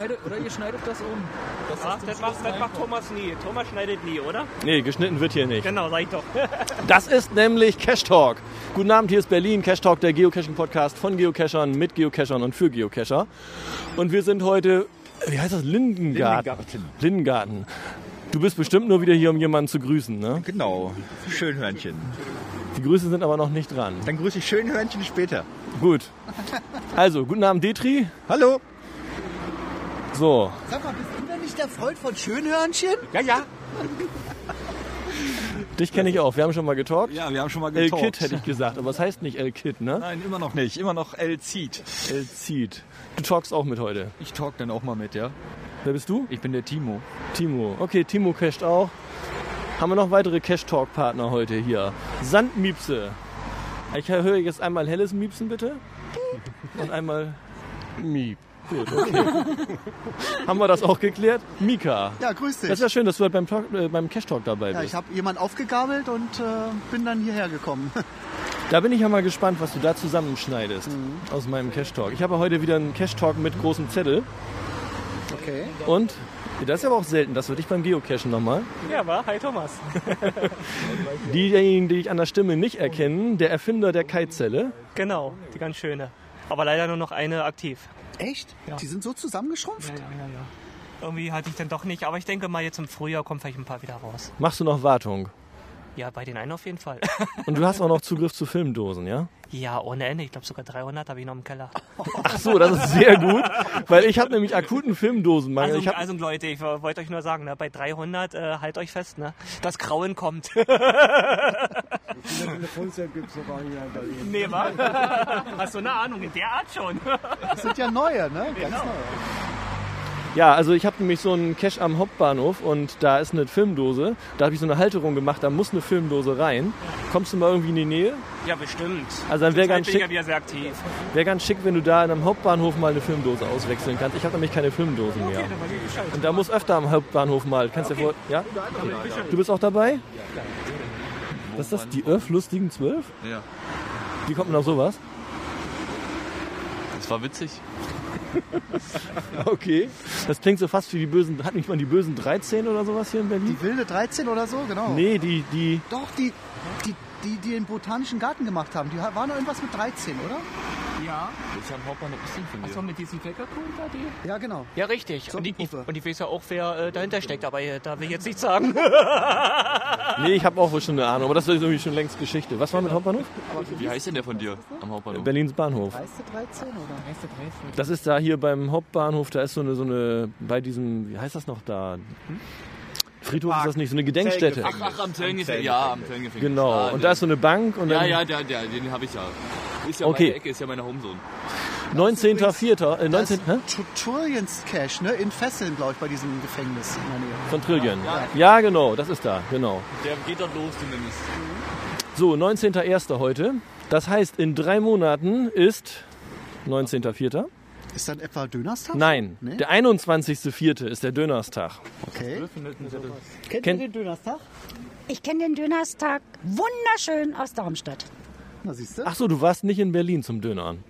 Oder ihr schneidet das um. Das, Ach, das, macht, das macht Thomas nie. Thomas schneidet nie, oder? Nee, geschnitten wird hier nicht. Genau, sag ich doch. Das ist nämlich Cash Talk. Guten Abend, hier ist Berlin, Cash Talk, der Geocaching-Podcast von Geocachern, mit Geocachern und für Geocacher. Und wir sind heute, wie heißt das, Lindengarten. Lindengarten. Lindengarten. Du bist bestimmt nur wieder hier, um jemanden zu grüßen, ne? Genau, Schönhörnchen. Die Grüße sind aber noch nicht dran. Dann grüße ich Schönhörnchen später. Gut. Also, guten Abend, Detri. Hallo. So, Sag mal, bist du denn nicht der Freund von Schönhörnchen? Ja, ja. dich kenne ich auch. Wir haben schon mal getalkt. Ja, wir haben schon mal El getalkt. Kid hätte ich gesagt, aber es heißt nicht El Kid, ne? Nein, immer noch nicht. Immer noch El Zieht. El Cid. Du talkst auch mit heute. Ich talk dann auch mal mit, ja. Wer bist du? Ich bin der Timo. Timo. Okay, Timo casht auch. Haben wir noch weitere Cash-Talk-Partner heute hier? Sandmiepse. Ich höre jetzt einmal helles Miepsen, bitte. Und einmal Miep. Gut, okay. Haben wir das auch geklärt? Mika. Ja, grüß dich. Das ist ja schön, dass du halt beim, Talk, äh, beim Cash-Talk dabei ja, bist. ich habe jemand aufgegabelt und äh, bin dann hierher gekommen. Da bin ich ja mal gespannt, was du da zusammenschneidest aus meinem Cash-Talk. Ich habe heute wieder einen Cash-Talk mit großem Zettel. Okay. Und das ist aber auch selten, das würde ich beim Geocachen nochmal. Ja, war. Hi, Thomas. Diejenigen, die ich an der Stimme nicht erkennen, der Erfinder der Kite-Zelle. Genau, die ganz schöne. Aber leider nur noch eine aktiv. Echt? Die sind so zusammengeschrumpft? Ja, ja, ja. Irgendwie hatte ich dann doch nicht, aber ich denke mal, jetzt im Frühjahr kommen vielleicht ein paar wieder raus. Machst du noch Wartung? Ja, bei den einen auf jeden Fall. Und du hast auch noch Zugriff zu Filmdosen, ja? Ja, ohne Ende. Ich glaube sogar 300 habe ich noch im Keller. Ach so, das ist sehr gut, weil ich habe nämlich akuten Filmdosenmangel. Also, ich hab, also Leute, ich wollte euch nur sagen, ne, bei 300 äh, halt euch fest, ne? Das Grauen kommt. Telefonzelle gibt es sogar hier in Berlin. nee, wa? Hast du eine Ahnung? In der Art schon. Das sind ja neue, ne? Ganz neue. Ja, also ich habe nämlich so einen Cache am Hauptbahnhof und da ist eine Filmdose. Da habe ich so eine Halterung gemacht, da muss eine Filmdose rein. Kommst du mal irgendwie in die Nähe? Ja, bestimmt. Also dann wäre ganz schick, ja sehr aktiv. ganz schick, wenn du da in einem Hauptbahnhof mal eine Filmdose auswechseln kannst. Ich habe nämlich keine Filmdosen mehr. Und da muss öfter am Hauptbahnhof mal. Kannst du dir vor... Ja? Okay. Du bist auch dabei? Was ist das? Die Öff lustigen zwölf? Ja, Wie kommt man auf sowas? Das war witzig. Okay. Das klingt so fast wie die bösen... Hat nicht mal die bösen 13 oder sowas hier in Berlin? Die wilde 13 oder so, genau. Nee, die, die... Doch, die, die, die, die den botanischen Garten gemacht haben, die waren doch irgendwas mit 13, oder? Ja. Ich am Hauptbahnhof bisschen von dir. Achso, mit diesem Fleckerkuchen da, die? Ja, genau. Ja, richtig. Und, die, ich, und ich weiß ja auch, wer äh, dahinter steckt, aber äh, da will ich jetzt nicht sagen. Nee, ich habe auch wohl schon eine Ahnung, aber das ist irgendwie schon längst Geschichte. Was war mit Hauptbahnhof? Wie heißt denn der von dir am Hauptbahnhof? Berlins Bahnhof. Du 13 oder? Das ist da hier beim Hauptbahnhof, da ist so eine, so eine, bei diesem, wie heißt das noch da? Friedhof ist das nicht, so eine Gedenkstätte. Ach, ach, am Zellengefängnis. Ja, am Zellengefängnis. Genau. Ah, Und da ist so eine Bank und Ja, dann ja, der, der, den habe ich ja. Ist ja Okay. meine Ecke, ist ja meine Homezone. 19.04. Äh, Das 19. Hä? Tuturiens Cache, ne? In Fesseln, glaube ich, bei diesem Gefängnis in der Nähe. Von Trillion. Ja, genau, das ist da, genau. Der geht dort los zumindest. So, 19.01. heute. Das heißt, in drei Monaten ist 19.04. Ist dann etwa Dönerstag? Nein, Nee? der 21.04. ist der Dönerstag. Okay. Kennt- ihr den Dönerstag? Ich kenne den Dönerstag wunderschön aus Darmstadt. Na, siehst du? Ach so, du warst nicht in Berlin zum Dönern.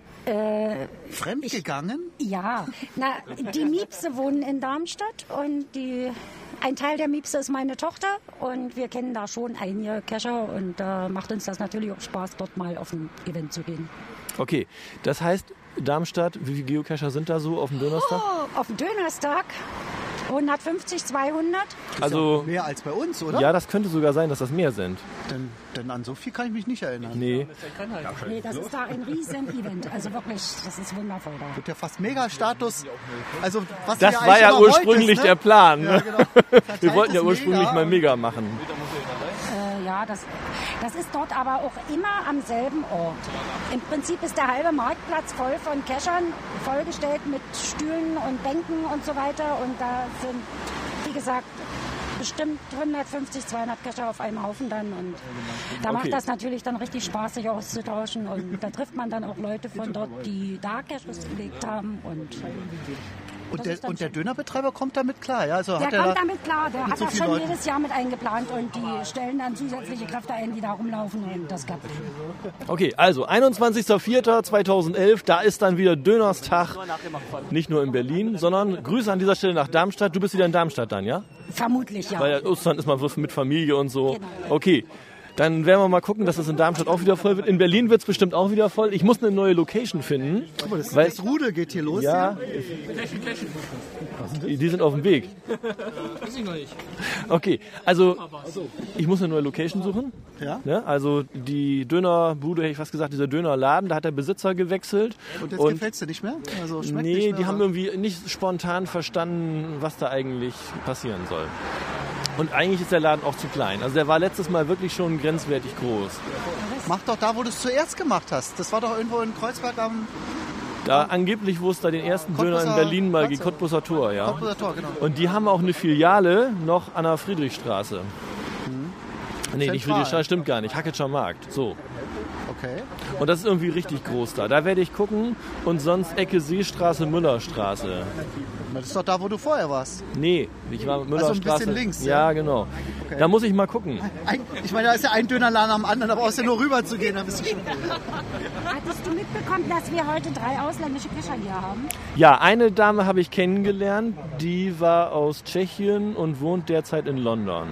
Fremdgegangen? Ja, na, die Miepse wohnen in Darmstadt und die, ein Teil der Miepse ist meine Tochter und wir kennen da schon einige Kescher und da macht uns das natürlich auch Spaß, dort mal auf ein Event zu gehen. Okay, das heißt, Darmstadt, wie viele Geocacher sind da so auf dem Dönerstag? Oh, auf dem Dönerstag 150, 200. Also, Mehr als bei uns, oder? ja, das könnte sogar sein, dass das mehr sind. Denn, denn an so viel kann ich mich nicht erinnern. Nee, Nee, das ist da ein Riesen-Event. Also wirklich, das ist wundervoll da. Wird ja fast Mega-Status. Also, was das war ja ursprünglich wolltest, der ne? Plan. Ja, genau. Wir wollten ja ursprünglich Mega. mal Mega machen. Ja, das, das ist dort aber auch immer am selben Ort. Im Prinzip ist der halbe Marktplatz voll von Keschern, vollgestellt mit Stühlen und Bänken und so weiter. Und da sind, wie gesagt, bestimmt 150, 200 Kescher auf einem Haufen dann. Und da Okay. macht das natürlich dann richtig Spaß, sich auszutauschen. Und da trifft man dann auch Leute von dort, die da Caches gelegt haben. Und Und der, und der. Dönerbetreiber kommt damit klar, ja? Also Der hat er kommt da, damit klar, der hat so das schon Leuten? jedes Jahr mit eingeplant und die stellen dann zusätzliche Kräfte ein, die da rumlaufen und das klappt. Okay, also 21.04.2011, da ist dann wieder Dönerstag. Nicht nur in Berlin, sondern Grüße an dieser Stelle nach Darmstadt. Du bist wieder in Darmstadt dann, ja? Vermutlich, ja. Weil Ostern ist man mit Familie und so. Genau. Okay. Dann werden wir mal gucken, dass es in Darmstadt auch wieder voll wird. In Berlin wird es bestimmt auch wieder voll. Ich muss eine neue Location finden. das, weil, das Rudel geht hier los. ja, die die sind auf dem Weg. Okay, also ich muss eine neue Location suchen. Ja. Ne? Also die Dönerbude, hätte ich fast gesagt, dieser Dönerladen, da hat der Besitzer gewechselt. Und jetzt gefällt es dir nicht mehr? Also schmeckt nee, nicht mehr, die haben irgendwie nicht spontan verstanden, was da eigentlich passieren soll. Und eigentlich ist der Laden auch zu klein. Also der war letztes Mal wirklich schon grenzwertig groß. Mach doch da, wo du es zuerst gemacht hast. Das war doch irgendwo in Kreuzberg am Da angeblich, wo es da den ersten Döner in Berlin mal gibt, Cottbusser Tor, ja. Cottbusser Tor, genau. Und die haben auch eine Filiale noch an der Friedrichstraße. Nee, nicht. Friedrichstraße, stimmt gar nicht. Hacketscher Markt. So. Okay. Und das ist irgendwie richtig groß da. Da werde ich gucken. Und sonst Ecke Seestraße, Müllerstraße. Das ist doch da, wo du vorher warst. Nee, ich war Müllerstraße. Also bisschen links, Ja, ja. genau. Da muss ich mal gucken. Ein, ich meine, da ist ja ein Dönerladen am anderen, aber brauchst ja nur rüber zu gehen. Hattest du mitbekommen, dass wir heute drei ausländische Kescher hier haben? Ja, eine Dame habe ich kennengelernt. Die war aus Tschechien und wohnt derzeit in London.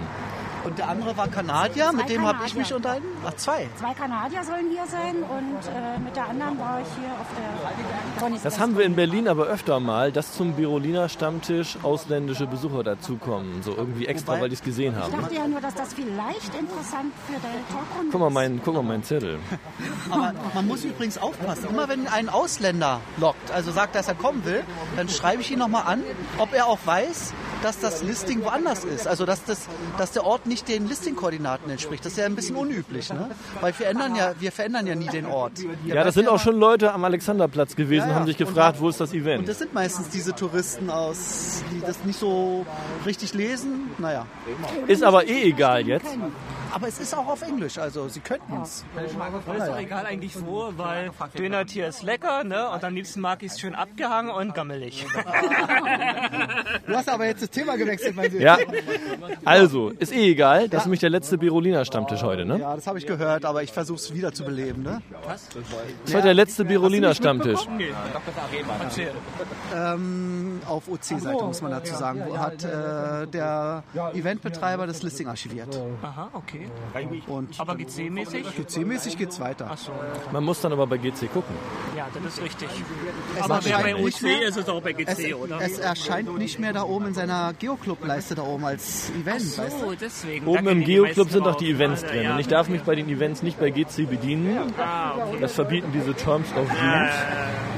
Und der andere war Kanadier, mit dem habe ich mich unterhalten. Ach, zwei. Zwei Kanadier sollen hier sein und äh, mit der anderen war ich hier auf der Tony's Das haben wir in Berlin aber öfter mal, dass zum Beroliner Stammtisch ausländische Besucher dazukommen. So irgendwie extra, Wobei- weil die es gesehen Ich haben. dachte ja nur, dass das vielleicht interessant für deine Talkrunde Guck mal, ist. mein, guck mal meinen Zettel. Aber man muss übrigens aufpassen. Immer wenn ein Ausländer lockt, also sagt, dass er kommen will, dann schreibe ich ihn nochmal an, ob er auch weiß, dass das Listing woanders ist. Also dass, das, dass der Ort nicht den Listing-Koordinaten entspricht. Das ist ja ein bisschen unüblich, ne? Weil wir ändern ja, wir verändern ja nie den Ort. Der Ja, das sind ja auch schon Leute am Alexanderplatz gewesen, Ja, ja. haben sich Und gefragt, da- wo ist das Und Event? das sind meistens diese Touristen aus, die das nicht so richtig lesen. Naja. Ist aber eh egal jetzt. Aber es ist auch auf Englisch, also sie könnten es. Ist doch egal eigentlich wo, weil Dönertier ist lecker, ne? Und am liebsten mag ich es schön abgehangen und gammelig. Du hast aber jetzt das Thema gewechselt, mein Sohn. Ja, also, ist eh egal. Das ist nämlich der letzte Beroliner Stammtisch heute, ne? Ja, das habe ich gehört, aber ich versuche es wieder zu beleben. Ne? Das ist heute der letzte Beroliner Stammtisch. Ähm, auf OC-Seite muss man dazu sagen, hat äh, der Eventbetreiber das Listing archiviert. Aha, okay. Und Aber GC-mäßig? GC-mäßig geht's weiter. Achso, Man muss dann aber bei GC gucken. ja, das ist richtig. Es Aber wer bei erscheint nicht OC mehr- ist, ist auch bei es, GC, oder? es erscheint nicht mehr da oben in seiner Geoclub-Leiste da oben als Event, weißt So, du? deswegen. Oben im Geoclub sind doch drauf. die Events drin. ja. Und ich darf mich bei den Events nicht bei GC bedienen. Ah, okay. Das verbieten diese Terms of Use.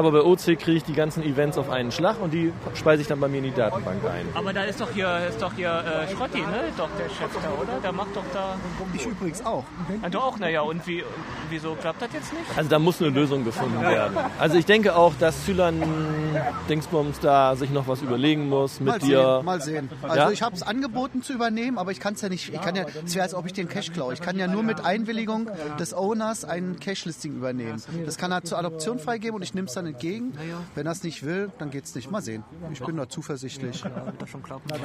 Aber bei OC kriege ich die ganzen Events auf einen Schlag und die speise ich dann bei mir in die Datenbank ein. Aber da ist doch hier, ist doch hier äh, Schrotti, ne? Doch der Chef da, oder? Der macht doch da. Ich übrigens auch. Ah, du auch, naja. Und wie, wieso klappt das jetzt nicht? Also da muss eine Lösung gefunden werden. Also ich denke auch, dass Zylan Dingsbums da sich noch was überlegen muss mit Mal dir. sehen, mal sehen. Also Ja? ich habe es angeboten zu übernehmen, aber ich kann es ja nicht. Ich kann ja, es wäre als ob ich den Cache klaue. Ich kann ja nur mit Einwilligung des Owners ein Cache-Listing übernehmen. Das kann er zur Adoption freigeben und ich nehme es dann entgegen. Wenn er es nicht will, dann geht es nicht. Mal sehen. Ich bin da zuversichtlich.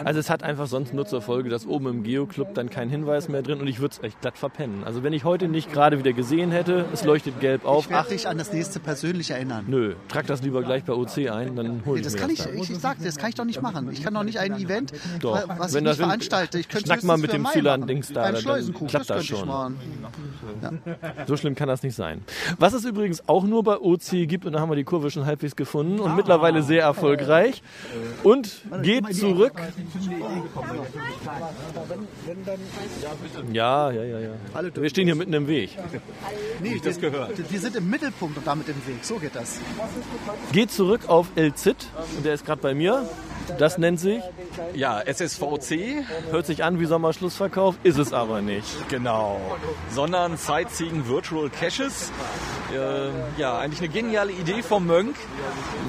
Also es hat einfach sonst nur zur Folge, dass oben im Geoclub dann kein Hinweis mehr drin und ich würde es echt glatt verpennen. Also wenn ich heute nicht gerade wieder gesehen hätte, es leuchtet gelb auf, Ich ach werde dich an das nächste persönlich erinnern. nö, trag das lieber gleich bei OC ein, dann hol Nee, ich das mir kann das ich, ich, ich sag das kann ich doch nicht machen. Ich kann doch nicht ein Event, Doch. was Wenn ich nicht veranstalte. Ich könnte Schnack mal mit dem machen. da, dann Schleusenkuchen, klappt das das könnte ich schon. machen. So schlimm kann das nicht sein. Was es übrigens auch nur bei OC gibt, und da haben wir die Kurve schon halbwegs gefunden und mittlerweile sehr erfolgreich und geht zurück. Ja, ja, ja, ja. Wir stehen hier mitten im Weg. Nee, das gehört. Wir sind im Mittelpunkt und damit im Weg. So geht das. Geht zurück auf El Cid und der ist gerade bei mir. Das nennt sich, Ja, SSVC, hört sich an wie Sommerschlussverkauf, ist es aber nicht. genau. Sondern Sightseeing Virtual Caches. Äh, ja, eigentlich eine geniale Idee vom Mönk.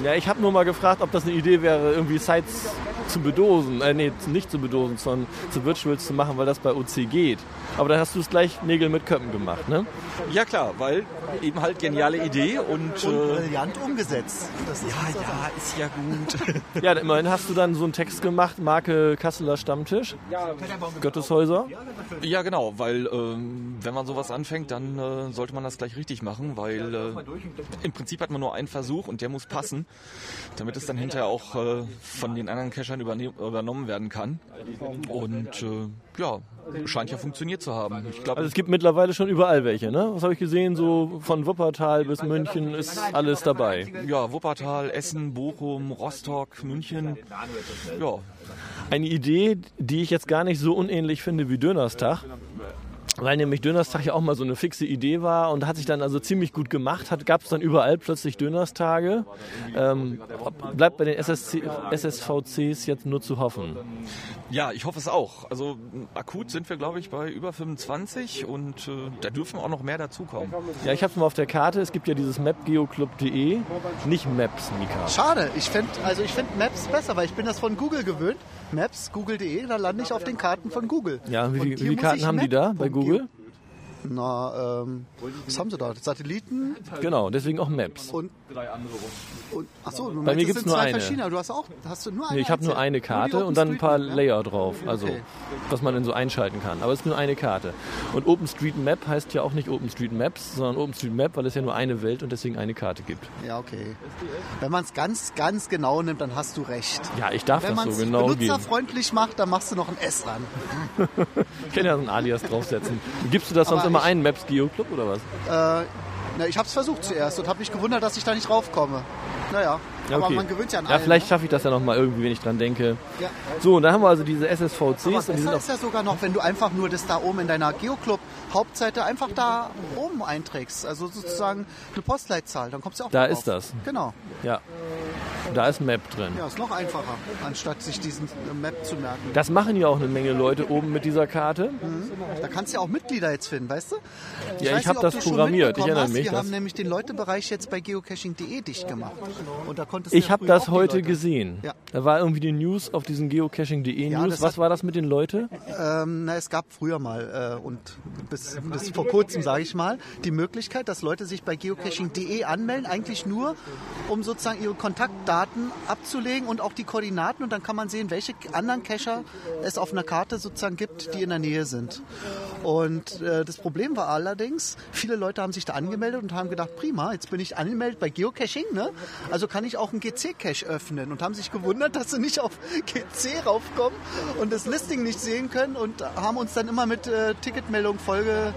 Ja, ich habe nur mal gefragt, ob das eine Idee wäre, irgendwie Sites zu bedosen. Äh, nee, nicht zu bedosen, sondern zu Virtuals zu machen, weil das bei OC geht. Aber dann hast du es gleich Nägel mit Köppen gemacht, ne? Ja klar, weil eben halt geniale Idee und, Und äh, brillant umgesetzt. Das ist ja, ja, ist ja gut. Ja, immerhin hast du dann so einen Text gemacht, Marke Kasseler Stammtisch, Gotteshäuser. ja genau, weil ähm, wenn man sowas anfängt, dann äh, sollte man das gleich richtig machen, weil äh, im Prinzip hat man nur einen Versuch und der muss passen, damit es dann hinterher auch äh, von den anderen Cachern übernommen werden kann. Und äh, ja, scheint ja funktioniert zu haben. Ich glaube, Also es gibt mittlerweile schon überall welche, ne? Was habe ich gesehen? So von Wuppertal bis München ist alles dabei. ja, Wuppertal, Essen, Bochum, Rostock, München. Ja, Eine Idee, die ich jetzt gar nicht so unähnlich finde wie Dönerstag. Weil nämlich Dönerstag ja auch mal so eine fixe Idee war und hat sich dann also ziemlich gut gemacht. Hat gab es dann überall plötzlich Dönerstage. Ähm, bleibt bei den SSC, SSVCs jetzt nur zu hoffen. Ja, ich hoffe es auch. Also akut sind wir, glaube ich, bei über 25 und äh, da dürfen auch noch mehr dazukommen. Ja, ich habe es mal auf der Karte. Es gibt ja dieses mapgeoclub.de, nicht Maps, Mika. Schade. Ich finde also ich find Maps besser, weil ich bin das von Google gewöhnt. Maps, google.de, da lande ich auf den Karten von Google. Ja, wie, wie viele Karten haben die da bei Map- Google? Na, ähm, was haben sie da? Satelliten Genau, deswegen auch Maps. und Und, achso, du Bei mir meinst, es nur zwei eine. verschiedene. Du hast auch, hast du nur eine Nee, ich habe nur eine Karte und dann ein paar ja? Layer drauf, also Okay. was man dann so einschalten kann. Aber es ist nur eine Karte. Und OpenStreetMap heißt ja auch nicht OpenStreetMaps, sondern OpenStreetMap, weil es ja nur eine Welt und deswegen eine Karte gibt. Ja, okay. Wenn man es ganz, ganz genau nimmt, dann hast du recht. Ja, ich darf Wenn man das es so genau geben. benutzerfreundlich macht, dann machst du noch ein S dran. Ich kann ja so ein Alias draufsetzen. Gibst du das sonst Aber immer ich- ein, Maps Geo Club oder was? Äh, na, ich habe es versucht zuerst und habe mich gewundert, dass ich da nicht raufkomme. Naja, Ja, aber okay. man gewöhnt ja an Ja, allen, vielleicht ne? schaffe ich das ja noch mal irgendwie, wenn ich dran denke. Ja. So, und dann haben wir also diese Aber SSVCs sind besser ist ja sogar noch, wenn du einfach nur das da oben in deiner Geoclub Hauptseite einfach da oben einträgst. Also sozusagen eine Postleitzahl. Dann kommst du auch Da drauf. ist das. Genau. Ja. Da ist Map drin. Ja, ist noch einfacher, anstatt sich diesen Map zu merken. Das machen ja auch eine Menge Leute oben mit dieser Karte. Da kannst du ja auch Mitglieder jetzt finden, weißt du? Ja, ich hab nicht, ob das programmiert. Ich erinnere hast, mich, Wir dass- haben nämlich den Leutebereich jetzt bei geocaching.de dicht gemacht. Und da konntest Ich ja habe das heute gesehen. Ja. Da war irgendwie die News auf diesen geocaching.de Ja, News. Was hat- war das mit den Leuten? Ähm, na, es gab früher mal äh, und bis, bis vor kurzem, sage ich mal, die Möglichkeit, dass Leute sich bei geocaching.de anmelden, eigentlich nur, um sozusagen ihre Kontaktdaten abzulegen und auch die Koordinaten und dann kann man sehen, welche anderen Cacher es auf einer Karte sozusagen gibt, die in der Nähe sind. Und äh, das Problem war allerdings, viele Leute haben sich da angemeldet und haben gedacht, prima, jetzt bin ich angemeldet bei Geocaching, ne? also kann ich auch einen GC-Cache öffnen und haben sich gewundert, dass sie nicht auf GC raufkommen und das Listing nicht sehen können und haben uns dann immer mit äh, Ticketmeldung vollge,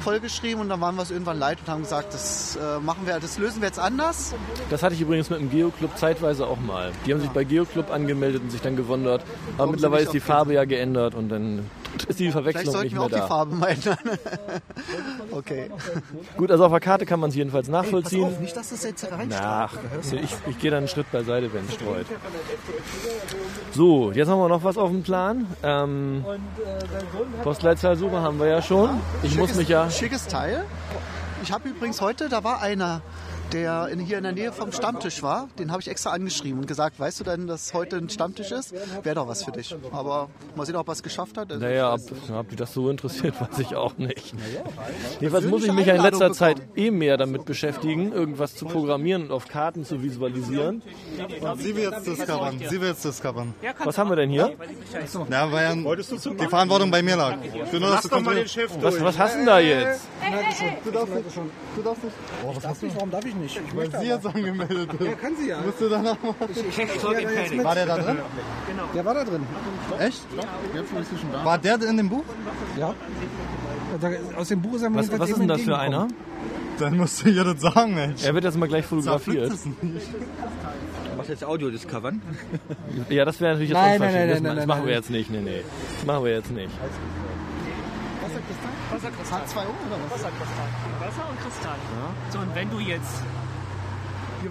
vollgeschrieben und dann waren wir es irgendwann leid und haben gesagt, das äh, machen wir, das lösen wir jetzt anders. Das hatte ich übrigens mit dem Geoclub zeitweise auch mal. Die haben sich bei Geoclub angemeldet und sich dann gewundert. Aber Warum mittlerweile ist die Farbe ja geändert und dann ist die Vielleicht Verwechslung sollten nicht wir mehr auch die da. Farbe mal ändern. okay. Gut, also auf der Karte kann man es jedenfalls Pass nachvollziehen. auf, nicht, dass das jetzt reinstreut. Ach, ich, ich gehe dann einen Schritt beiseite, wenn es streut. So, jetzt haben wir noch was auf dem Plan. Ähm, Postleitzahlsuche haben wir ja schon. Ich muss Schickes- mich ja. Schickes Teil. Ich habe übrigens heute, da war einer, der in, hier in der Nähe vom Stammtisch war. Den habe ich extra angeschrieben und gesagt, weißt du denn, dass heute ein Stammtisch ist? Wäre doch was für dich. Aber mal sehen, ob er es geschafft hat. Also, Naja, ob, ob die das so interessiert, weiß ich auch nicht. Jedenfalls muss ich mich ja in letzter Einladung Zeit eh mehr damit beschäftigen, irgendwas zu programmieren und auf Karten zu visualisieren. Sie will jetzt discovern. Sie will jetzt discovern. Was haben wir denn hier? Ja, weil die Verantwortung bei mir lag. Nur, dass du kontrollierst. Was, was hast du denn da jetzt? Du darfst nicht. Du darfst nicht. Oh, was hast du? Warum darf ich nicht? Ich Weil sie jetzt angemeldet ist. Ja, kann sie ja. Musst du danach mal. mit. War der da drin? Der war da drin. Echt? War der in dem Buch? Ja. Da, aus dem Buch ist er Was, was ist denn das für einer? Dann musst du ihr das sagen, Mensch. Er wird jetzt mal gleich fotografiert. nicht. Machst jetzt Audio discovern? Ja, das wäre natürlich jetzt Nein, nein, unverschämt. nein, Das, nein, das nein, machen wir nein. jetzt nicht. Nee, nee. Das machen wir jetzt nicht. H2O oder was? Wasser und Kristall. So, und wenn du jetzt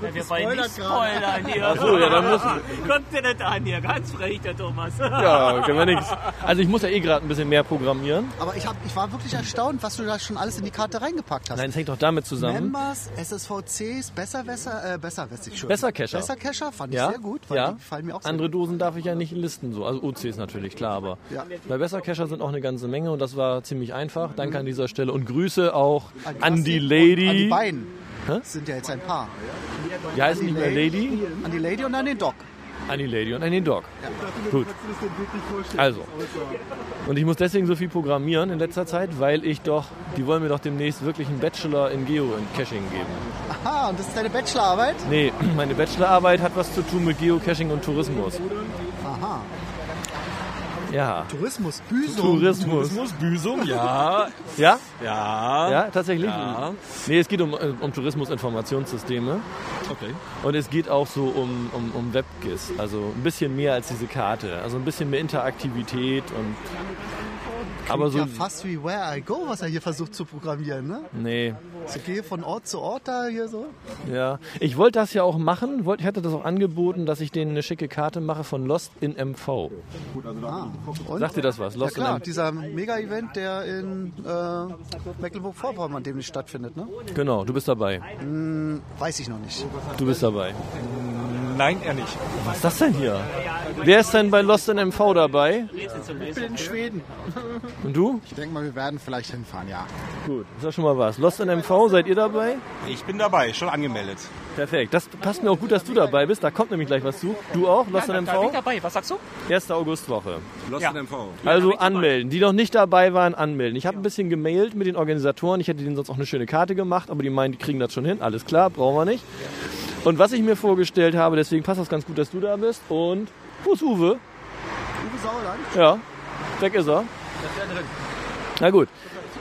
Ja, wir wollen nicht spoilern hier. Ach so, ja, dann muss- Kommt der nicht an hier, ganz frech, der Thomas. Ja, können wir nichts. Also ich muss ja eh gerade ein bisschen mehr programmieren. Aber ich, hab, ich war wirklich erstaunt, was du da schon alles in die Karte reingepackt hast. Nein, es hängt doch damit zusammen. Members, SSVCs, besser, besser, äh, besser, weiß ich schon. Besser Cacher. Besser Cacher fand ich Ja, sehr gut, weil ja. die gefallen mir auch sehr Andere Dosen darf ich ja nicht listen, so. Also OCs natürlich, klar, aber Ja. bei Besser Cacher sind auch eine ganze Menge und das war ziemlich einfach. Danke an dieser Stelle und Grüße auch an die Und Lady. An die beiden. Hä? Das sind ja jetzt ein Paar. Die heißen nicht mehr Lady, An die Lady und an den Doc. an die Lady und an den Dog. Gut. Also. Und ich muss deswegen so viel programmieren in letzter Zeit, weil ich doch, die wollen mir doch demnächst wirklich einen Bachelor in Geocaching geben. Aha, und das ist deine Bachelorarbeit? Nee, meine Bachelorarbeit hat was zu tun mit Geocaching und Tourismus. Ja. Tourismus, Büsum. Tourismus. Büsum, ja. Ja? Ja. Ja, tatsächlich? Ja. Nee, es geht um, äh, um Tourismusinformationssysteme. Okay. Und es geht auch so um, um, um WebGIS. Also ein bisschen mehr als diese Karte. Also ein bisschen mehr Interaktivität und. Aber so. ja fast wie Where I Go, was er hier versucht zu programmieren, ne? Nee. So gehe von Ort zu Ort da hier so. Ja. Ich wollte das ja auch machen. Ich hatte das auch angeboten, dass ich denen eine schicke Karte mache von Lost in MV. Ah, und? Sagt dir das was? Ja Lost klar, in dieser Mega-Event, der in äh, Mecklenburg-Vorpommern demnächst stattfindet, ne? MV. Genau, du bist dabei. Hm, weiß ich noch nicht. Du bist dabei. Nein, er nicht. Was ist das denn hier? Wer ist denn bei Lost in MV dabei? Ich bin in Schweden. Und du? Ich denke mal, wir werden vielleicht hinfahren, ja. Gut, ist ja schon mal was. Lost in MV, seid ihr dabei? Ich bin dabei, schon angemeldet. Perfekt. Das passt mir auch gut, dass du dabei bist. Da kommt nämlich gleich was zu. Du auch? Lost in Da bin ich MV? dabei, was sagst du? 1. Augustwoche. Lost Ja. in MV. Also anmelden. Die noch nicht dabei waren, anmelden. Ich habe ein bisschen gemailt mit den Organisatoren. Ich hätte denen sonst auch eine schöne Karte gemacht, aber die meinen, die kriegen das schon hin. Alles klar, brauchen wir nicht. Und was ich mir vorgestellt habe, deswegen passt das ganz gut, dass du da bist. Und wo ist Uwe? Uwe Sauerland? Ja, weg ist er. Na gut.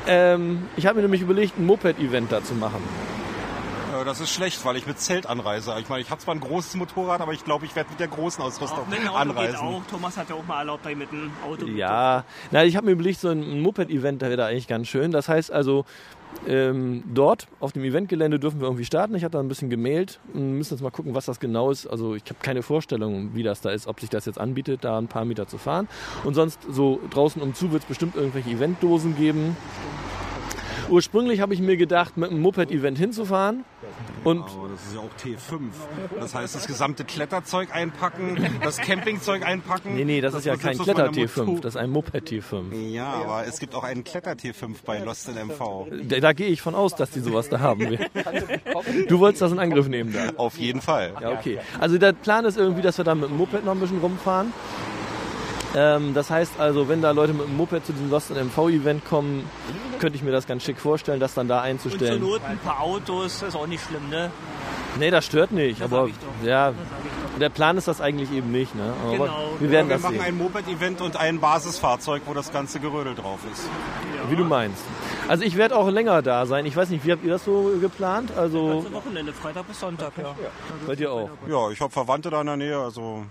Ähm, ich habe mir nämlich überlegt, ein Moped-Event da zu machen. Äh, Das ist schlecht, weil ich mit Zelt anreise. Ich meine, ich habe zwar ein großes Motorrad, aber ich glaube, ich werde mit der großen Ausrüstung Auto geht anreisen. auch. Thomas hat ja auch mal erlaubt, bei mit dem Auto. Ja, na, ich habe mir überlegt, so ein Moped-Event, da wäre da eigentlich ganz schön. Das heißt also, ähm, dort auf dem Eventgelände dürfen wir irgendwie starten. Ich habe da ein bisschen gemailt und müssen jetzt mal gucken, was das genau ist. Also ich habe keine Vorstellung, wie das da ist, ob sich das jetzt anbietet, da ein paar Meter zu fahren. Und sonst so draußen umzu wird es bestimmt irgendwelche Eventdosen geben. Ursprünglich habe ich mir gedacht, mit einem Moped-Event hinzufahren. Und Aber das ist ja auch T5. Das heißt, das gesamte Kletterzeug einpacken, das Campingzeug einpacken. nee, nee, das, ist ja kein selbst aus meiner Kletter-T5, Motor- das ist ein Moped-T5. Ja, aber es gibt auch einen Kletter-T5 bei Lost in MV. Da, da gehe ich von aus, dass die sowas da haben. Du wolltest das in Angriff nehmen da. Auf jeden Fall. Ja, okay. Also der Plan ist irgendwie, dass wir da mit dem Moped noch ein bisschen rumfahren. Ähm, das heißt also, wenn da Leute mit dem Moped zu diesem Lost in MV Event kommen, könnte ich mir das ganz schick vorstellen, das dann da Und zur einzustellen. Not ein paar Autos, ist auch nicht schlimm, ne? Nee, das stört nicht, Das aber sag ich doch. ja, der Plan ist das eigentlich eben nicht, ne? Aber Genau. wir werden wir das machen sehen, ein Moped-Event und ein Basisfahrzeug, wo das ganze Gerödel drauf ist. wie du meinst. Also ich werde auch länger da sein. Ich weiß nicht, wie habt ihr das so geplant? Also Ganze Wochenende, Freitag bis Sonntag, ja. bei dir auch. Ja, ich habe Verwandte da in der Nähe, also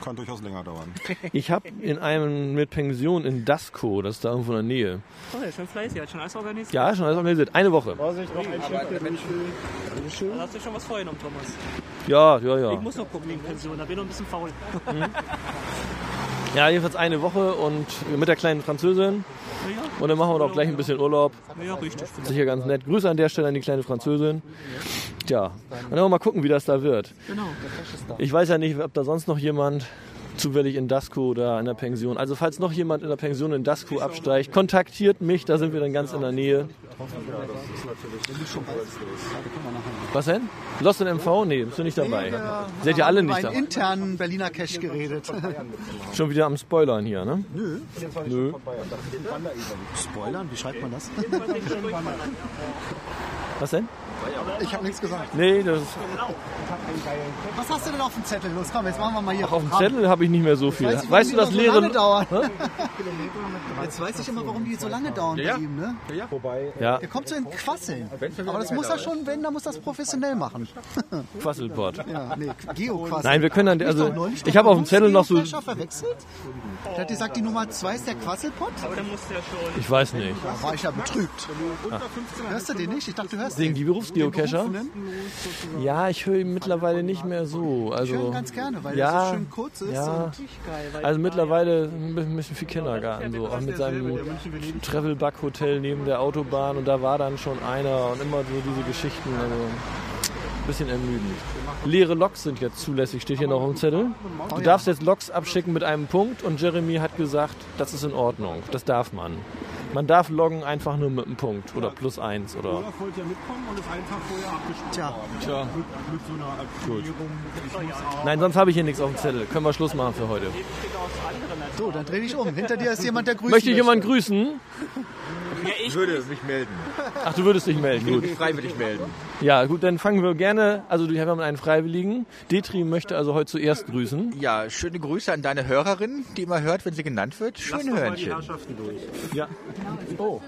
kann durchaus länger dauern. Ich habe in einem mit Pension in Dasco, das ist da irgendwo in der Nähe. Oh, der ist schon fleißig, hat schon alles organisiert. Ja, schon alles organisiert. Eine Woche. Da hast du schon was vorgenommen, Thomas. Ja, ja, ja. Ich muss noch gucken wegen Pension, da bin ich noch ein bisschen faul. Ja, jedenfalls eine Woche und mit der kleinen Französin. Und dann machen wir doch gleich ein bisschen Urlaub. Ja, richtig. Sicher ganz nett. Grüße an der Stelle an die kleine Französin. Tja, und dann wir mal gucken, wie das da wird. Genau. Ich weiß ja nicht, ob da sonst noch jemand zufällig in Dasco oder in der Pension. Also falls noch jemand in der Pension in Dasco absteigt, kontaktiert mich, da sind wir dann ganz in der Nähe. Was denn? Lost in MV? Nee, bist du nicht dabei. Seid ihr alle nicht dabei? internen Berliner Cache geredet. Schon wieder am Spoilern hier, ne? Nö. Nö. Spoilern, wie schreibt man das? Was denn? Ich habe nichts gesagt. Nee, das Was hast du denn auf dem Zettel? Los, komm, jetzt machen wir mal hier. auf dem Zettel habe ich nicht mehr so viel. Weiß ich, weißt du, das leere... so lange dauern. Jetzt weiß ich immer, warum die so lange dauern bei ihm, ne? Ja, Der kommt so in Quasseln. Aber das muss er schon, wenn, dann muss das professionell machen. Quasselpot. Ja, nee, Geoquasseln. Nein, wir können dann, also ich habe auf dem Zettel noch so, verwechselt? Der hat gesagt, die Nummer 2 ist der Quasselpot? Aber dann musst du ja schon. ich weiß nicht. Da war ich ja betrübt. Hörst du den nicht? Ich dachte, du hörst Singen den. Die Berufsgeocacher. Ja, ich höre ihn mittlerweile nicht mehr so. Also, Ich höre ihn ganz gerne, weil ja, er so schön kurz ist. Ja, also mittlerweile ein bisschen- viel Kindergarten. So. Auch mit seinem Travel-Bug-Hotel neben der Autobahn. Und da war dann schon einer und immer so diese Geschichten. Also, ein bisschen ermüdend. Leere Loks sind jetzt zulässig, steht hier noch im Zettel. Du darfst jetzt Loks abschicken mit einem Punkt und Jeremy hat gesagt, das ist in Ordnung. Das darf man. Man darf loggen einfach nur mit einem Punkt oder plus eins oder. Olaf wollte ja mitkommen und ist einen Tag vorher abgesprungen. Tja. Tja. Mit, mit so einer. Ich auch- Nein, sonst habe ich hier nichts auf dem Zettel. Können wir Schluss machen für heute. So, dann dreh dich um. Hinter dir ist jemand, der grüßt. Möchte jemand grüßen? Ich würde mich melden. Ach, du würdest dich melden. Ich würde Gut. mich freiwillig melden. Ja, gut, dann fangen wir gerne. Also, wir haben einen Freiwilligen. Detri möchte also heute zuerst grüßen. Ja, schöne Grüße an deine Hörerin, die immer hört, wenn sie genannt wird. Lass Schön doch mal die Hörnchen. Herrschaften durch. Ja. Oh.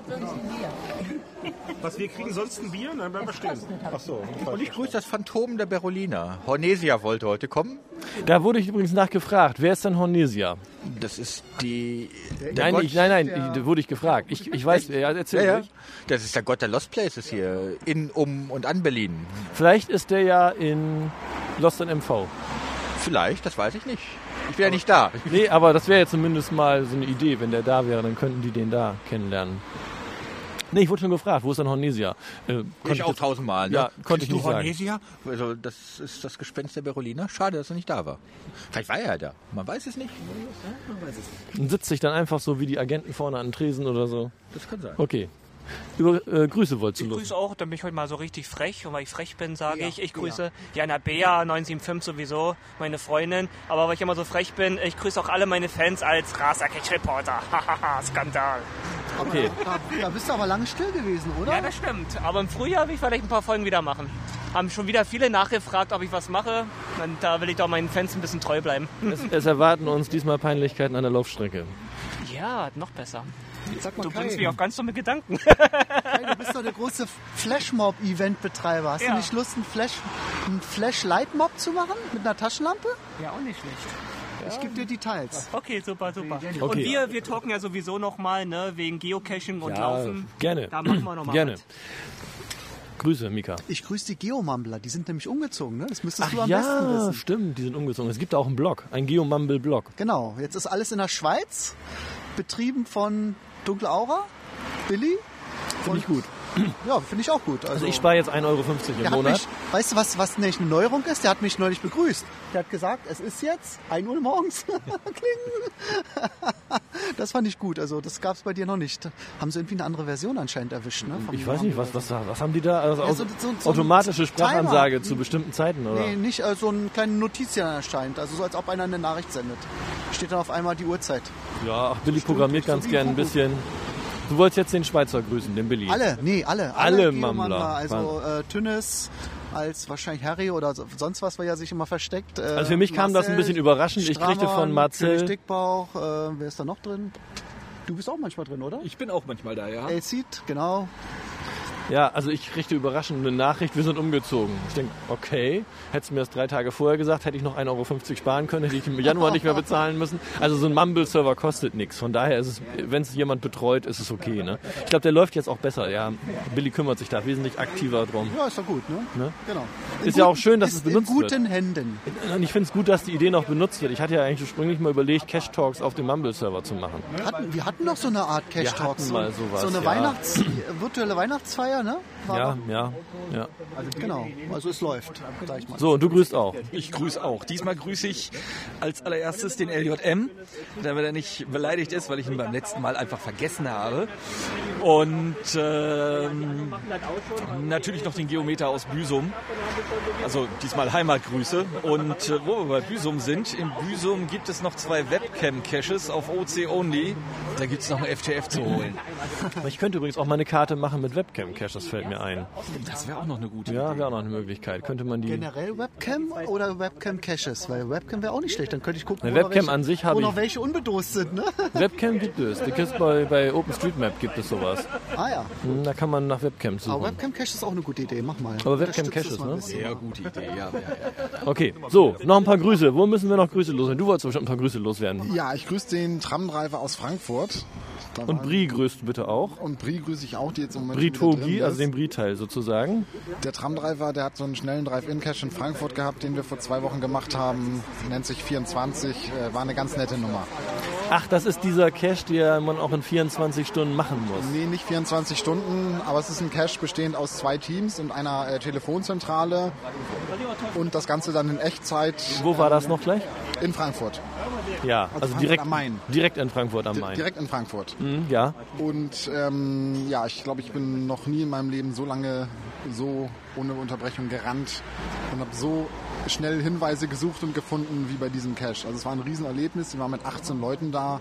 Was, wir kriegen sonst ein Bier? Nein, bleiben wir stehen. Ach so. Und ich grüße das Phantom der Berolina. Hornesia wollte heute kommen. Da wurde ich übrigens nachgefragt. Wer ist denn Hornesia? Das ist die... der Nein, Gott- ich, nein, nein, ich, da wurde ich gefragt. Ich, ich weiß, ja, erzähl Ja, ja. Das ist der Gott der Lost Places hier. In, um und an Berlin. Vielleicht ist der ja in Lost in MV. Vielleicht, das weiß ich nicht. Ich bin ja nicht da. Nee, aber das wäre ja zumindest mal so eine Idee. Wenn der da wäre, dann könnten die den da kennenlernen. Nee, ich wurde schon gefragt, wo ist denn Hornesia? Äh, konnte Ich auch tausendmal. Ne? Ja, konnte ich nicht du sagen. Hornesia? Also, das ist das Gespenst der Berolina. Schade, dass er nicht da war. Vielleicht war er ja da. Man weiß es nicht. Und sitzt sich dann einfach so wie die Agenten vorne an den Tresen oder so. Das kann sein. Okay. Über äh, Grüße wolltest du Ich grüße auch, da bin ich heute mal so richtig frech. Und weil ich frech bin, sage ich, ich grüße Jana Bea, 975 sowieso, meine Freundin. Aber weil ich immer so frech bin, ich grüße auch alle meine Fans als Raserkech-Reporter. Hahaha, Skandal. Okay. Da, da bist du aber lange still gewesen, oder? Ja, das stimmt. Aber im Frühjahr will ich vielleicht ein paar Folgen wieder machen. Haben schon wieder viele nachgefragt, ob ich was mache. Und da will ich doch meinen Fans ein bisschen treu bleiben. Es, es erwarten uns diesmal Peinlichkeiten an der Laufstrecke. Ja, noch besser. Sag mal, Du Kai, bringst mich auf ganz dumme Gedanken. Kai, du bist doch der große Flashmob-Event-Betreiber. Hast Ja. du nicht Lust, einen Flash, einen Flash-Light-Mob zu machen mit einer Taschenlampe? Ja, auch nicht schlecht. Ich gebe dir Details. Okay, super, super. Und Okay. wir, wir talken ja sowieso nochmal, ne, wegen Geocaching und Ja, Laufen. gerne. Da machen wir nochmal Gerne. was. Grüße, Mika. Ich grüße die Geomumbler. Die sind nämlich umgezogen, ne? Das müsstest du am ja, besten wissen. stimmt, die sind umgezogen. Es gibt auch einen Blog, ein Geomumble-Blog. Genau. Jetzt ist alles in der Schweiz. Betrieben von Dunkle Aura. Billy. Finde ich gut. Ja, finde ich auch gut. Also, Also ich spare jetzt 1,50 Euro im der Monat. mich, weißt du, was, was nämlich eine Neuerung ist? Der hat mich neulich begrüßt. Der hat gesagt, es ist jetzt 1 Uhr morgens. Kling. das fand ich gut. Also das gab es bei dir noch nicht. Haben sie irgendwie eine andere Version anscheinend erwischt, ne? vom Ich weiß nicht, was, was, was haben die da? Also Ja, so- so- so ein automatische Sprachansage Timer. zu bestimmten Zeiten, oder? Nee, nicht äh, so eine kleine Notiz, dann erscheint. Also so, als ob einer eine Nachricht sendet. Steht dann auf einmal die Uhrzeit. Ja, ach, Billy programmiert ganz gern ein bisschen. Du wolltest jetzt den Schweizer grüßen, den Billy. Alle, nee, alle. Alle Geomumbler. Mumbler. Also äh, Tünnes als wahrscheinlich Harry oder so, sonst was, weil er sich immer versteckt. Äh, Also für mich kam das ein bisschen überraschend. Ich kriegte von Stramann, Marcel- König Dickbauch, äh, wer ist da noch drin? Du bist auch manchmal drin, oder? Ich bin auch manchmal da, ja. Acid, genau. Ja, also ich kriegte überraschend eine Nachricht, wir sind umgezogen. Ich denke, okay, hättest du mir das drei Tage vorher gesagt, hätte ich noch 1,50 Euro sparen können, hätte ich im Januar nicht mehr bezahlen müssen. Also so ein Mumble-Server kostet nichts. Von daher ist es, wenn es jemand betreut, ist es okay. Ne? Ich glaube, der läuft jetzt auch besser. Ja, Billy kümmert sich da wesentlich aktiver drum. Ja, ist doch gut, ne? Ne? Genau. Ist ja auch schön, dass es benutzt in wird. guten Händen. Und ich finde es gut, dass die Idee noch benutzt wird. Ich hatte ja eigentlich ursprünglich mal überlegt, Cash Talks auf dem Mumble-Server zu machen. Hatten, wir hatten doch so eine Art Cash Wir hatten So, mal sowas, so eine ja. Weihnachts-, virtuelle Weihnachtsfeier, ne? Ja, ja, ja. Genau, also es läuft, sag ich mal. So, und du grüßt auch. Ich grüße auch. Diesmal grüße ich als allererstes den LJM, damit er nicht beleidigt ist, weil ich ihn beim letzten Mal einfach vergessen habe. Und ähm, natürlich noch den Geometer aus Büsum. Also diesmal Heimatgrüße. Und äh, wo wir bei Büsum sind, in Büsum gibt es noch zwei Webcam-Caches auf OC Only. Da gibt es noch ein FTF zu holen. Ich könnte übrigens auch mal eine Karte machen mit Webcam-Cache, das fällt mir ein. Das wäre auch noch eine gute Ja, wäre auch noch eine Möglichkeit. Könnte man die. Generell Webcam oder Webcam-Caches? Weil Webcam wäre auch nicht schlecht. Dann könnte ich gucken, Eine wo noch Webcam welche, an sich wo habe noch ich- welche unbedost sind. Ne? Webcam gibt es. Die gibt's bei, bei OpenStreetMap gibt es sowas. Ah ja, Hm, Da kann man nach Webcam aber suchen. Webcam-Cache ist auch eine gute Idee. Mach mal. Aber mal ein ne? Sehr gute Idee, ja. ja, ja. Okay, so, noch ein paar Grüße. Wo müssen wir noch Grüße loswerden? Du wolltest bestimmt ein paar Grüße loswerden. Ja, ich grüße den Tramdriver aus Frankfurt. Da Und Brie grüßt bitte auch. Und Brie grüße ich auch, die jetzt im Moment Brie-Togi, ist. also den Brie-Teil sozusagen. Der Tramdriver, der hat so einen schnellen Drive-In-Cache in Frankfurt gehabt, den wir vor zwei Wochen gemacht haben. Nennt sich 24, äh, war eine ganz nette Nummer. Ach, das ist dieser Cache, den man auch in 24 Stunden machen muss. Nee, nicht 24 Stunden, aber es ist ein Cache bestehend aus zwei Teams und einer äh, Telefonzentrale und das Ganze dann in Echtzeit. Wo war das noch gleich? In Frankfurt. Ja, also Frankfurt direkt, am Main. direkt in Frankfurt am Main. Direkt in Frankfurt. Mhm, ja. Und ähm, ja, ich glaube, ich bin noch nie in meinem Leben so lange so ohne Unterbrechung gerannt und habe so schnell Hinweise gesucht und gefunden wie bei diesem Cache. Also es war ein Riesenerlebnis. Wir waren mit 18 Leuten da.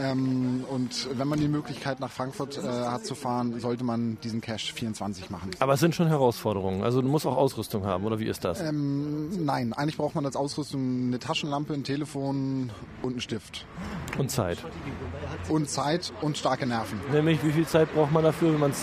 Ähm, und wenn man die Möglichkeit nach Frankfurt äh, hat zu fahren, sollte man diesen Cache 24 machen. Aber es sind schon Herausforderungen. Also du musst auch Ausrüstung haben, oder wie ist das? Ähm, nein, eigentlich braucht man als Ausrüstung eine Taschenlampe, ein Telefon und einen Stift. Und Zeit. Und Zeit und starke Nerven. Nämlich, wie viel Zeit braucht man dafür, wenn man es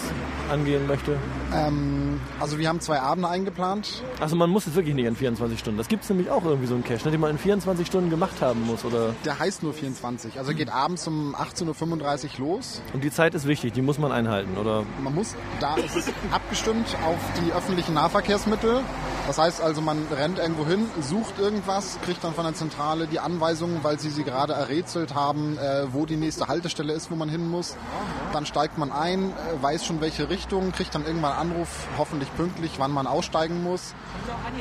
angehen möchte? Ähm, also wir haben zwei Abende eingeplant. Also man muss es wirklich nicht in 24 Stunden. Das gibt es nämlich auch irgendwie so einen Cache, ne, den man in 24 Stunden gemacht haben muss, oder? Der heißt nur 24. Also geht abends um 18.35 Uhr los. Und die Zeit ist wichtig, die muss man einhalten, oder? Man muss, da ist es abgestimmt auf die öffentlichen Nahverkehrsmittel. Das heißt also, man rennt irgendwo hin, sucht irgendwas, kriegt dann von der Zentrale die Anweisungen, weil sie sie gerade errätselt haben, äh, wo die nächste Haltestelle ist, wo man hin muss. Dann steigt man ein, äh, weiß schon welche Richtung, kriegt dann irgendwann einen Anruf, hoffentlich pünktlich, wann man aussteigen muss,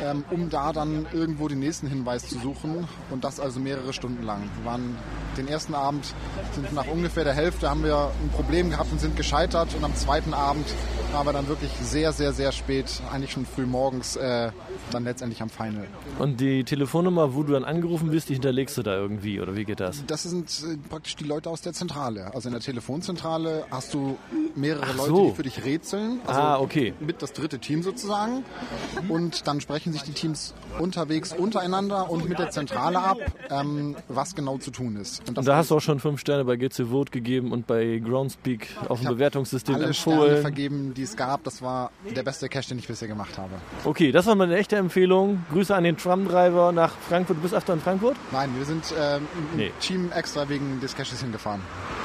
ähm, um da dann irgendwo den nächsten Hinweis zu suchen. Und das also mehrere Stunden lang. Wir waren den ersten Abend, sind nach ungefähr der Hälfte haben wir ein Problem gehabt und sind gescheitert. Und am zweiten Abend waren wir dann wirklich sehr, sehr, sehr spät, eigentlich schon früh morgens, äh, dann letztendlich am Final. Und die Telefonnummer, wo du dann angerufen bist, die hinterlegst du da irgendwie, oder wie geht das? Das sind äh, praktisch die Leute aus der Zentrale. Also in der Telefonzentrale hast du mehrere Ach Leute, so. die für dich rätseln. Also Ah, okay. Mit das dritte Team sozusagen. Und dann sprechen sich die Teams unterwegs untereinander und mit der Zentrale ab, ähm, was genau zu tun ist. Und da hast du auch schon fünf Sterne bei GC Vote gegeben und bei Groundspeak auf dem Bewertungssystem alle Sterne empfohlen. vergeben, die es gab. Das war der beste Cache, den ich bisher gemacht habe. Okay, das war mal eine echte Empfehlung. Grüße an den Tramdriver nach Frankfurt. Du bist öfter in Frankfurt? Nein, wir sind ähm, Nee. Team extra wegen des Caches hingefahren.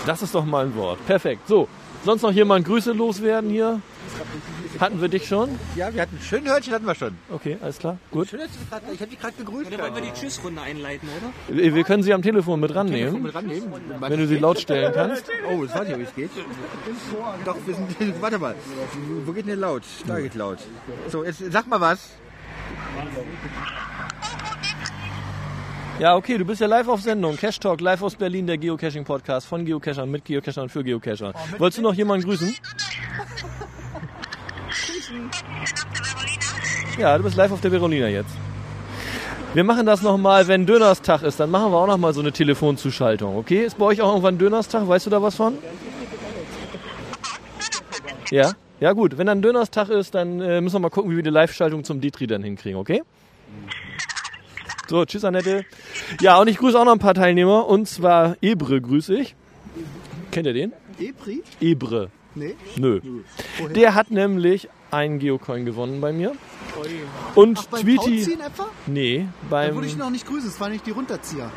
Das ist doch mal ein Wort. Perfekt. So, sonst noch jemand Grüße loswerden hier? Hatten wir dich schon? Ja, wir hatten ein schönes Hörnchen hatten wir schon. Okay, alles klar. Gut. Schön, dass du grad- Ich habe dich gerade begrüßt. Dann wollen wir die Tschüssrunde einleiten, oder? Wir wir können sie am Telefon mit Telefon rannehmen, mit rannehmen. wenn du sie laut stellen kannst. Oh, das weiß ich, wie es geht. Doch, wir sind. Warte mal. Wo geht denn laut? Da geht laut. So, jetzt sag mal was. Ja, okay, du bist ja live auf Sendung. Cash Talk, live aus Berlin, der Geocaching-Podcast von Geocachern, mit Geocachern und für Geocacher. Wolltest du noch jemanden grüßen? Ja, du bist live auf der Berolina jetzt. Wir machen das nochmal, wenn Dönerstag ist, dann machen wir auch nochmal so eine Telefonzuschaltung, okay? Ist bei euch auch irgendwann Dönerstag? Weißt du da was von? Ja? Ja gut, wenn dann Dönerstag ist, dann äh, müssen wir mal gucken, wie wir die Live-Schaltung zum Ditri dann hinkriegen, okay? So, tschüss Annette. Ja, und ich grüße auch noch ein paar Teilnehmer. Und zwar Ebre grüße ich. Kennt ihr den? Ebri? Ebre. Nee. Nö. Woher? Der hat nämlich einen Geocoin gewonnen bei mir. Und Ach, beim Tweety. Etwa? Nee, beim. würde ich noch nicht grüßen, es waren nicht die Runterzieher.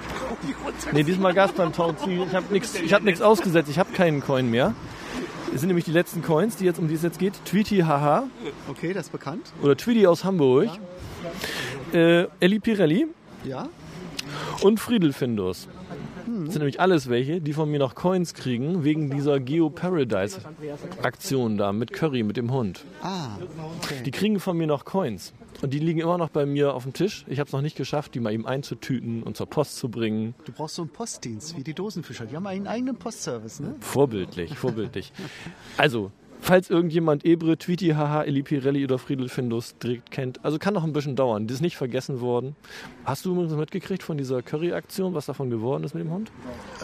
Nee, diesmal gab es beim Tauziehen. Ich habe nichts hab nix ausgesetzt. Ich habe keinen Coin mehr. Das sind nämlich die letzten Coins, die jetzt, um die es jetzt geht. Tweety Haha. Okay, das ist bekannt. Oder Tweety aus Hamburg. Äh, Elli Pirelli. Ja. Und Friedel Findus. Das sind nämlich alles welche, die von mir noch Coins kriegen, wegen dieser Geo Paradise Aktion da mit Curry, mit dem Hund. Ah, okay. Die kriegen von mir noch Coins. Und die liegen immer noch bei mir auf dem Tisch. Ich habe es noch nicht geschafft, die mal eben einzutüten und zur Post zu bringen. Du brauchst so einen Postdienst wie die Dosenfischer. Die haben einen eigenen Postservice, ne? Vorbildlich, vorbildlich. Also, falls irgendjemand Ebre, Tweety, Haha, Eli Pirelli oder Friedel Findus direkt kennt, also kann noch ein bisschen dauern. Die ist nicht vergessen worden. Hast du übrigens mitgekriegt von dieser Curry-Aktion, was davon geworden ist mit dem Hund?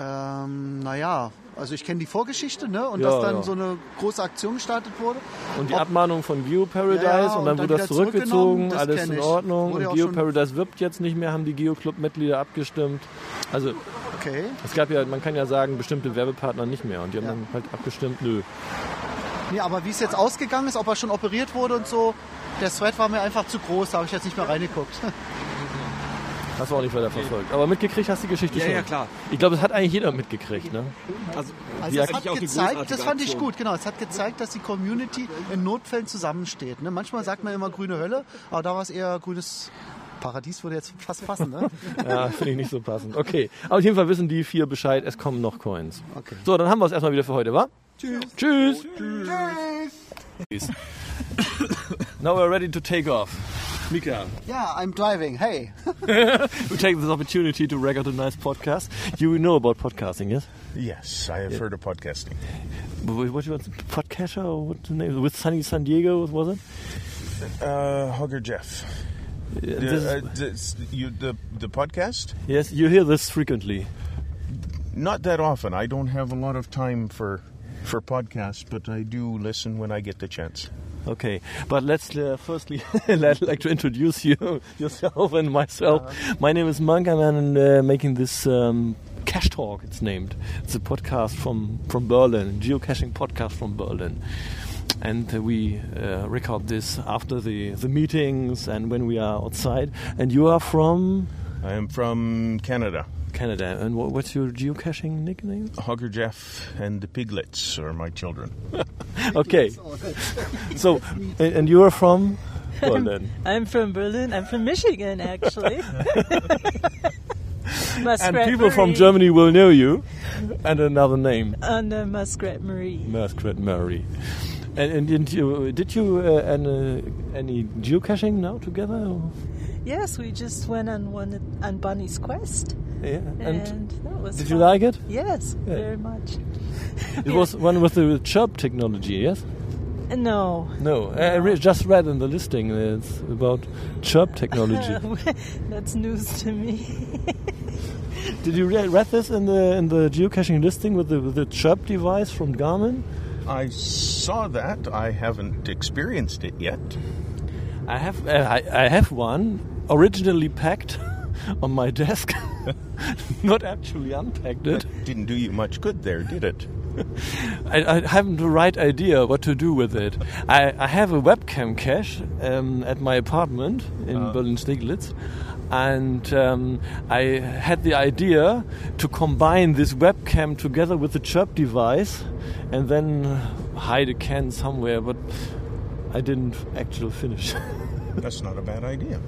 Ähm, naja, also ich kenne die Vorgeschichte, ne? Und Ja, dass dann ja. so eine große Aktion gestartet wurde. Und die Ob- Abmahnung von Geo Paradise Ja, und und dann dann wurde das zurückgezogen, alles in. Ordnung. Wurde Und Geo Paradise wirbt jetzt nicht mehr, haben die Geo Club Mitglieder abgestimmt. Also Okay. es gab ja, man kann ja sagen, bestimmte Werbepartner nicht mehr und die haben dann halt abgestimmt, nö. Nee, aber wie es jetzt ausgegangen ist, ob er schon operiert wurde und so, der Thread war mir einfach zu groß, da habe ich jetzt nicht mehr reingeguckt. Hast du auch nicht weiter verfolgt. Aber mitgekriegt hast du die Geschichte Ja, schon. ja, klar. Ich glaube, das hat eigentlich jeder mitgekriegt, ne? Also, Also es hat gezeigt, das fand ich gut, genau. Es hat gezeigt, dass die Community in Notfällen zusammensteht. Ne? Manchmal sagt man immer grüne Hölle, aber da war es eher grünes Paradies, würde jetzt fast passen. Ne? Ja, finde ich nicht so passend. Okay. Aber auf jeden Fall wissen die vier Bescheid, es kommen noch Coins. Okay. So, dann haben wir es erstmal wieder für heute, wa? Tschüss. Tschüss. Tschüss. Now we're ready to take off. Mika, Yeah, I'm driving. Hey. we take this opportunity to record a nice podcast. You know about podcasting, yes? Yes, I have heard of podcasting. What what you want? Podcatcher or what's the name? With Sunny San Diego, was it? Uh, Hugger Jeff. Yeah, The, this is- uh, this- you, the, the podcast? yes, you hear this frequently. Not that often. I don't have a lot of time for for podcasts, but I do listen when I get the chance. Okay, but let's uh, firstly I'd like to introduce you yourself and myself. My name is Monk. I'm uh, making this um, Cash Talk. It's named. It's a podcast from from Berlin, geocaching podcast from Berlin, and uh, we uh, record this after the the meetings and when we are outside. And you are from I am from Canada. Canada. And what, what's your geocaching nickname? Hugger Jeff and the Piglets are my children. Okay, so and, and you are from Berlin. I'm from Berlin. I'm from Michigan, actually. Muskrat and people from Germany will know you and another name. Under Muskrat Marie. Muskrat Marie. And, and did you did you uh, any, any geocaching now together? or- Yes, we just went on one on Bunny's Quest. Yeah. And, And that was did you like it? Yes, Yeah. very much. It was one with the chirp technology, yes? No. No, I re- just read in the listing uh, it's about chirp technology. That's news to me. Did you re- read this in the in the geocaching listing with the with the chirp device from Garmin? I saw that. I haven't experienced it yet. I have uh, I, I have one originally packed on my desk, not actually unpacked it. Didn't do you much good there, did it? I, I haven't the right idea what to do with it. I, I have a webcam cache um, at my apartment in Berlin Steglitz, and um, I had the idea to combine this webcam together with the chirp device, and then hide a can somewhere. But I didn't actually finish. That's not a bad idea.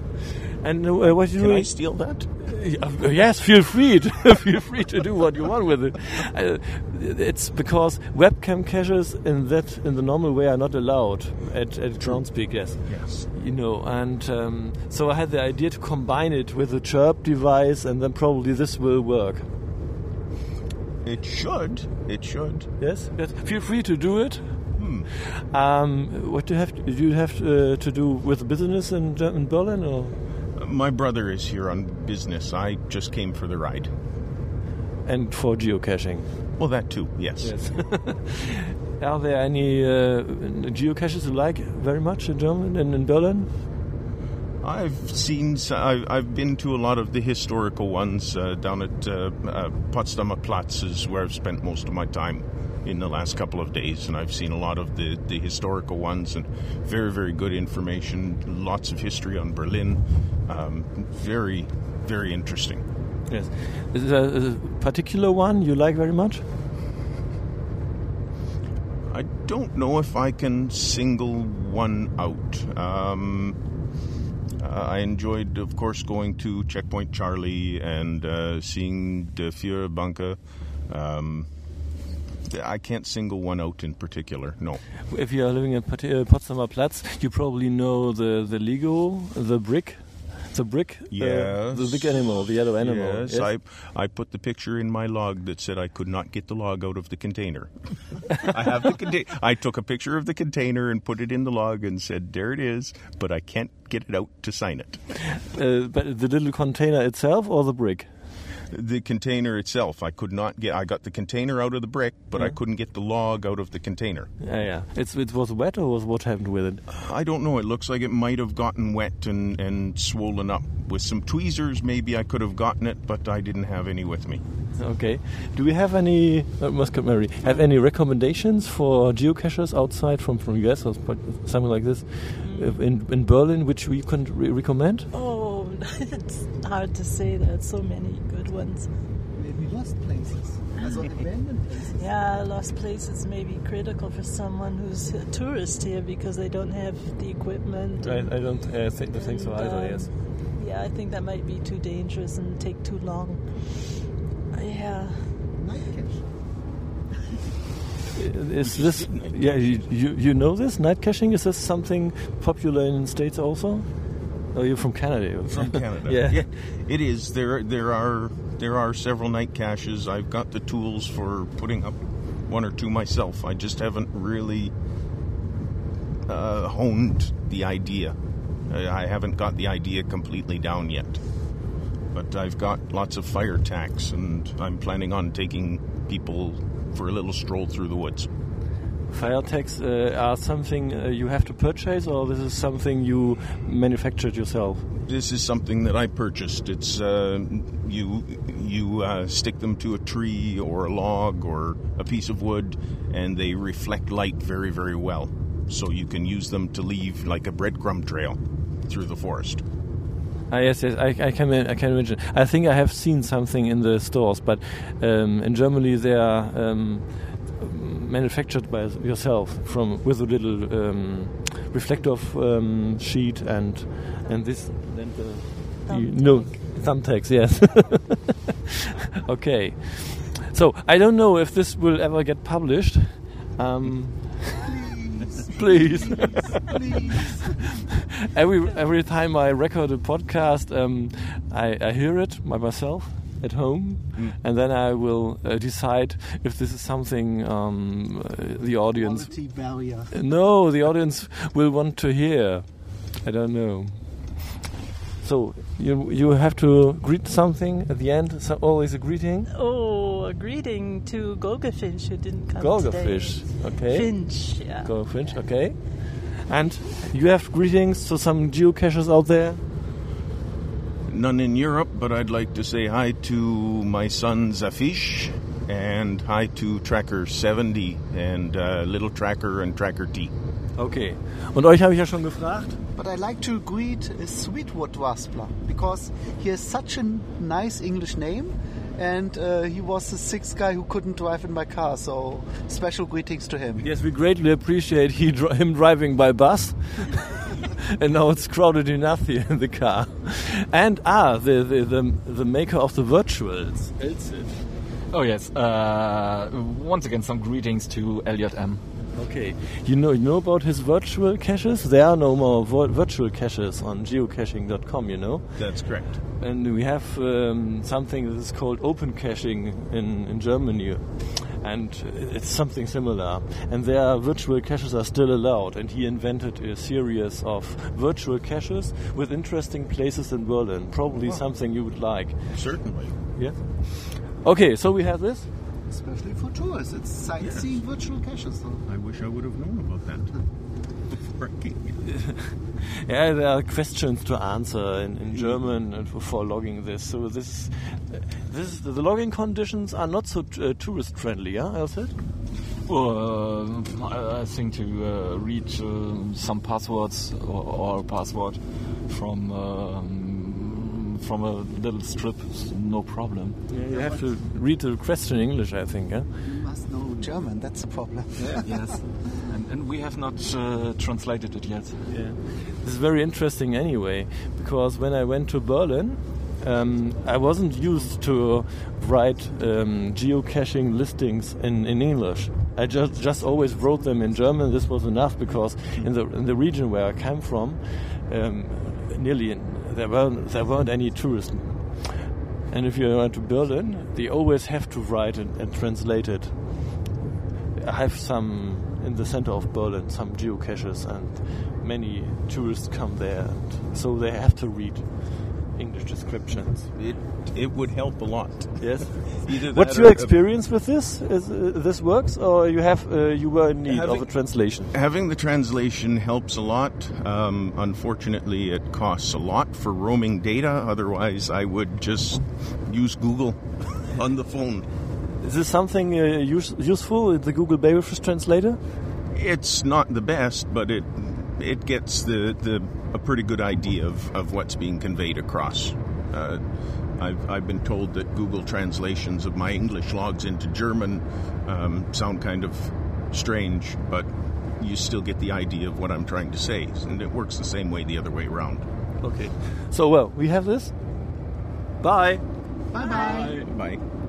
And uh, what you Can do? I steal that? Uh, Yes, feel free. To, feel free to do what you want with it. Uh, it's because webcam caches in that in the normal way are not allowed at at Groundspeak. Yes. Yes. You know, and um, so I had the idea to combine it with a chirp device, and then probably this will work. It should. It should. Yes. yes. Feel free to do it. Hmm. Um, what do you have? Do you have uh, to do with business in, in Berlin, or My brother is here on business. I just came for the ride. and for geocaching? Well, that too, yes. Yes. Are there any uh, geocaches you like very much in Germany and in Berlin? I've seen, I've been to a lot of the historical ones uh, down at uh, uh, Potsdamer Platz, is where I've spent most of my time in the last couple of days, and I've seen a lot of the, the historical ones and very, very good information, lots of history on Berlin. Um, very, very interesting. Yes. Is there a particular one you like very much? I don't know if I can single one out. Um, uh, I enjoyed, of course, going to Checkpoint Charlie and uh, seeing the Führerbunker. Um, I can't single one out in particular. No. If you are living in uh, Potsdamer Platz, you probably know the, the Lego, the brick. The brick, uh, Yes. the big animal, the yellow animal. Yes, I I put the picture in my log that said I could not get the log out of the container. I have the container. I took a picture of the container and put it in the log and said, "There it is," but I can't get it out to sign it. Uh, but the little container itself or the brick? The container itself, I could not get. I got the container out of the brick, but I couldn't get the log out of the container. Yeah, yeah. It's, it was wet or was what happened with it? I don't know. It looks like it might have gotten wet and, and swollen up. With some tweezers, maybe I could have gotten it, but I didn't have any with me. Okay. Do we have any, uh, Muscat Mary, have any recommendations for geocachers outside from, from US or something like this uh, in, in Berlin which we can re- recommend? Oh, it's hard to say. There's so many good ones. Maybe lost places. Also abandoned places. Yeah, lost places may be critical for someone who's a tourist here because they don't have the equipment. I, I don't uh, think, think so And, either, um, yes. Yeah, I think that might be too dangerous and take too long. Yeah. Night cache. Is this, yeah, you, you, you know this? Night caching? Is this something popular in the States also? Oh, you're from Canada. From Canada. yeah. It is. There there are there are several night caches. I've got the tools for putting up one or two myself. I just haven't really uh, honed the idea. I haven't got the idea completely down yet. But I've got lots of fire tacks, and I'm planning on taking people for a little stroll through the woods. Fire tacks uh, are something uh, you have to purchase, or this is something you manufactured yourself? This is something that I purchased. It's uh, you you uh, stick them to a tree or a log or a piece of wood, and they reflect light very very well. So you can use them to leave like a breadcrumb trail through the forest. Ah, yes, yes, I, I can I can imagine. I think I have seen something in the stores, but um, in Germany they are um, manufactured by yourself from with a little um, reflective um, sheet and and this no thumbtacks. Yes. okay. So I don't know if this will ever get published. Um, please. every every time I record a podcast, um, I, I hear it by myself at home, Mm. and then I will uh, decide if this is something um, uh, the audience. No, the audience will want to hear. I don't know. So you you have to greet something at the end. So always a greeting. Oh, a greeting to Golga Finch who didn't come Golga today. fish. Okay. Finch, yeah. Golga Finch. Okay. And you have greetings to some geocachers out there. None in Europe, but I'd like to say hi to my son Zafish and hi to Tracker 70 and uh, Little Tracker and Tracker T. Okay. Und euch habe ich ja schon gefragt. But I like to greet uh, Sweetwood Waspler because he has such a nice English name and uh, he was the sixth guy who couldn't drive in my car, so special greetings to him. Yes, we greatly appreciate he him driving by bus. and now it's crowded enough here in the car. And ah, the the the, the maker of the virtuals, Elsit. Oh yes. Uh, once again, some greetings to Elliot M. Okay, you know you know about his virtual caches. There are no more vir- virtual caches on geocaching.com. You know. That's correct. And we have um, something that is called open caching in, in Germany. And it's something similar. And there, virtual caches are still allowed. And he invented a series of virtual caches with interesting places in Berlin. Probably Wow. something you would like. Certainly. Yeah. Okay, so we have this. Especially for tourists, it's sightseeing virtual caches. So. I wish I would have known about that before I came. Yeah, there are questions to answer in, in German and for logging this. So this, this the logging conditions are not so uh, tourist friendly. Yeah, Elsit? Well, uh, I I think to uh, read uh, some passwords or, or password from um, from a little strip no problem. Yeah, you have to read the question in English, I think. Yeah? You must know German, that's the problem. yes, and, and we have not uh, translated it yet. Yeah. This is very interesting anyway, because when I went to Berlin, um, I wasn't used to write um, geocaching listings in, in English. I just just always wrote them in German. This was enough because in the in the region where I came from, um, nearly there weren't there weren't any tourists. And if you went to Berlin, they always have to write and, and translate it. I have some in the center of Berlin, some geocaches, and many tourists come there, and so they have to read English descriptions. It it would help a lot. Yes. What's your or- experience with this? Is uh, this works, or you have uh, you were in need of a translation? Having the translation helps a lot. Um, unfortunately, it costs a lot for roaming data. Otherwise, I would just use Google on the phone. Is this something uh, use, useful? The Google Babyfish translator? It's not the best, but it it gets the the a pretty good idea of, of what's being conveyed across. Uh, I've, I've been told that Google translations of my English logs into German um, sound kind of strange, but you still get the idea of what I'm trying to say, and it works the same way the other way around. Okay. So, well, we have this. Bye. Bye bye. Bye.